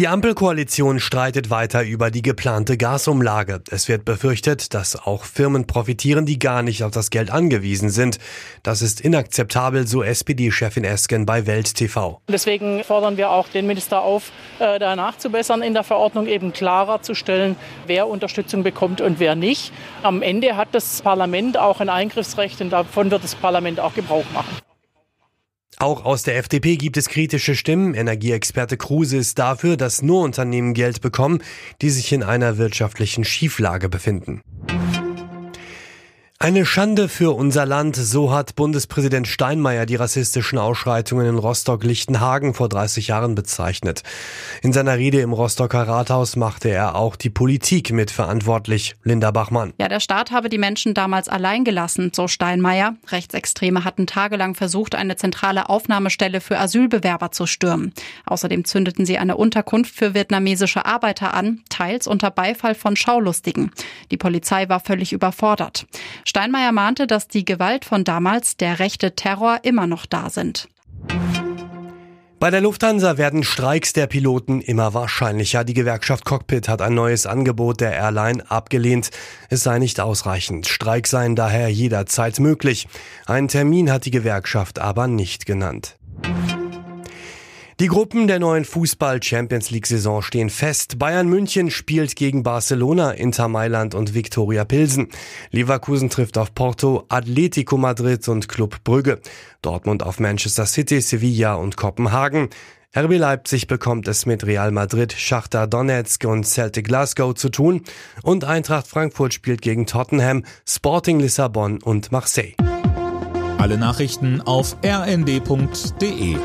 Die Ampelkoalition streitet weiter über die geplante Gasumlage. Es wird befürchtet, dass auch Firmen profitieren, die gar nicht auf das Geld angewiesen sind. Das ist inakzeptabel, so SPD-Chefin Esken bei Welt TV. Deswegen fordern wir auch den Minister auf, äh, da nachzubessern, in der Verordnung eben klarer zu stellen, wer Unterstützung bekommt und wer nicht. Am Ende hat das Parlament auch ein Eingriffsrecht und davon wird das Parlament auch Gebrauch machen. Auch aus der FDP gibt es kritische Stimmen. Energieexperte Kruse ist dafür, dass nur Unternehmen Geld bekommen, die sich in einer wirtschaftlichen Schieflage befinden. Eine Schande für unser Land, so hat Bundespräsident Steinmeier die rassistischen Ausschreitungen in Rostock-Lichtenhagen vor 30 Jahren bezeichnet. In seiner Rede im Rostocker Rathaus machte er auch die Politik mit verantwortlich. Linda Bachmann. Ja, der Staat habe die Menschen damals allein gelassen, so Steinmeier. Rechtsextreme hatten tagelang versucht, eine zentrale Aufnahmestelle für Asylbewerber zu stürmen. Außerdem zündeten sie eine Unterkunft für vietnamesische Arbeiter an, teils unter Beifall von Schaulustigen. Die Polizei war völlig überfordert. Steinmeier mahnte, dass die Gewalt von damals, der rechte Terror, immer noch da sind. Bei der Lufthansa werden Streiks der Piloten immer wahrscheinlicher. Die Gewerkschaft Cockpit hat ein neues Angebot der Airline abgelehnt. Es sei nicht ausreichend. Streiks seien daher jederzeit möglich. Einen Termin hat die Gewerkschaft aber nicht genannt. Die Gruppen der neuen Fußball-Champions League-Saison stehen fest. Bayern München spielt gegen Barcelona, Inter Mailand und Viktoria Pilsen. Leverkusen trifft auf Porto, Atletico Madrid und Club Brügge. Dortmund auf Manchester City, Sevilla und Kopenhagen. RB Leipzig bekommt es mit Real Madrid, Schachter Donetsk und Celtic Glasgow zu tun. Und Eintracht Frankfurt spielt gegen Tottenham, Sporting Lissabon und Marseille. Alle Nachrichten auf rnd.de